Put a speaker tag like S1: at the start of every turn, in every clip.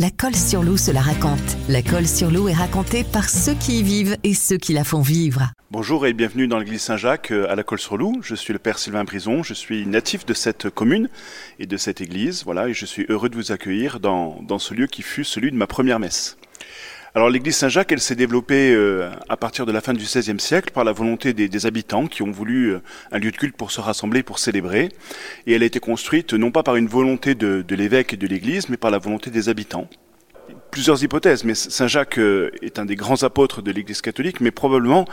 S1: La colle sur l'eau se la raconte. La colle sur l'eau est racontée par ceux qui y vivent et ceux qui la font vivre.
S2: Bonjour et bienvenue dans l'église Saint-Jacques euh, à la colle sur l'eau. Je suis le père Sylvain Brison, je suis natif de cette commune et de cette église. Voilà, et je suis heureux de vous accueillir dans, dans ce lieu qui fut celui de ma première messe. Alors l'église Saint-Jacques, elle s'est développée euh, à partir de la fin du XVIe siècle par la volonté des, des, habitants qui ont voulu euh, un lieu de culte pour se rassembler, pour célébrer. Et elle a été construite non pas par une volonté de, de l'évêque et de l'église, mais par la volonté des habitants plusieurs hypothèses, mais Saint Jacques euh, est un des grands apôtres de l'Église catholique, mais probablement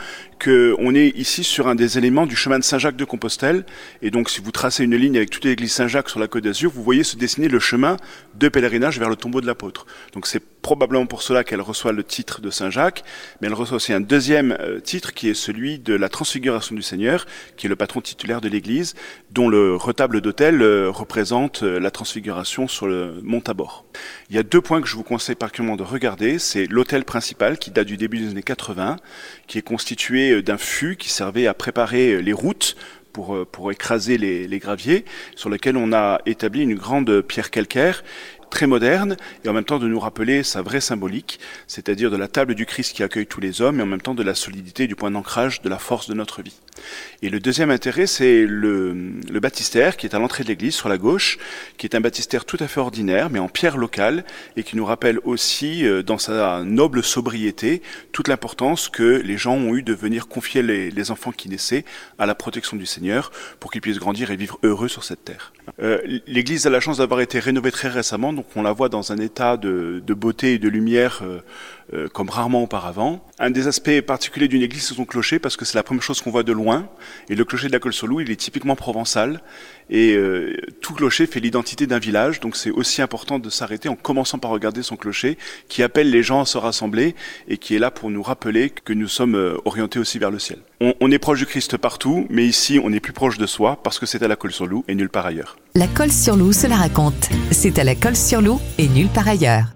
S2: qu'on est ici sur un des éléments du chemin de Saint Jacques de Compostelle. Et donc, si vous tracez une ligne avec toute l'église Saint Jacques sur la Côte d'Azur, vous voyez se dessiner le chemin de pèlerinage vers le tombeau de l'apôtre. Donc, c'est probablement pour cela qu'elle reçoit le titre de Saint Jacques, mais elle reçoit aussi un deuxième euh, titre qui est celui de la Transfiguration du Seigneur, qui est le patron titulaire de l'Église, dont le retable d'autel euh, représente la Transfiguration sur le mont Tabor. Il y a deux points que je vous conseille par de regarder, c'est l'hôtel principal qui date du début des années 80, qui est constitué euh, d'un fût qui servait à préparer euh, les routes pour, euh, pour écraser les, les graviers, sur lequel on a établi une grande pierre calcaire très moderne et en même temps de nous rappeler sa vraie symbolique, c'est-à-dire de la table du Christ qui accueille tous les hommes et en même temps de la solidité du point d'ancrage de la force de notre vie. Et le deuxième intérêt, c'est le, le baptistère qui est à l'entrée de l'église sur la gauche, qui est un baptistère tout à fait ordinaire mais en pierre locale et qui nous rappelle aussi euh, dans sa noble sobriété toute l'importance que les gens ont eu de venir confier les, les enfants qui naissaient à la protection du Seigneur pour qu'ils puissent grandir et vivre heureux sur cette terre. Euh, l'église a la chance d'avoir été rénovée très récemment, donc on la voit dans un état de, beauté et de lumière euh, euh, comme rarement auparavant. Un des aspects particuliers d'une église, c'est son clocher, parce que c'est la première chose qu'on voit de loin. Et le clocher de la Colle-sur-Loup, il est typiquement provençal. Et euh, tout clocher fait l'identité d'un village, donc c'est aussi important de s'arrêter en commençant par regarder son clocher, qui appelle les gens à se rassembler et qui est là pour nous rappeler que nous sommes euh, orientés aussi vers le ciel. On, est proche du Christ partout, mais ici on est plus proche de soi, parce que c'est à la Colle-sur-Loup et nulle part ailleurs.
S1: La Colle sur Loup se raconte. C'est à la Colle sur Loup et nulle part ailleurs.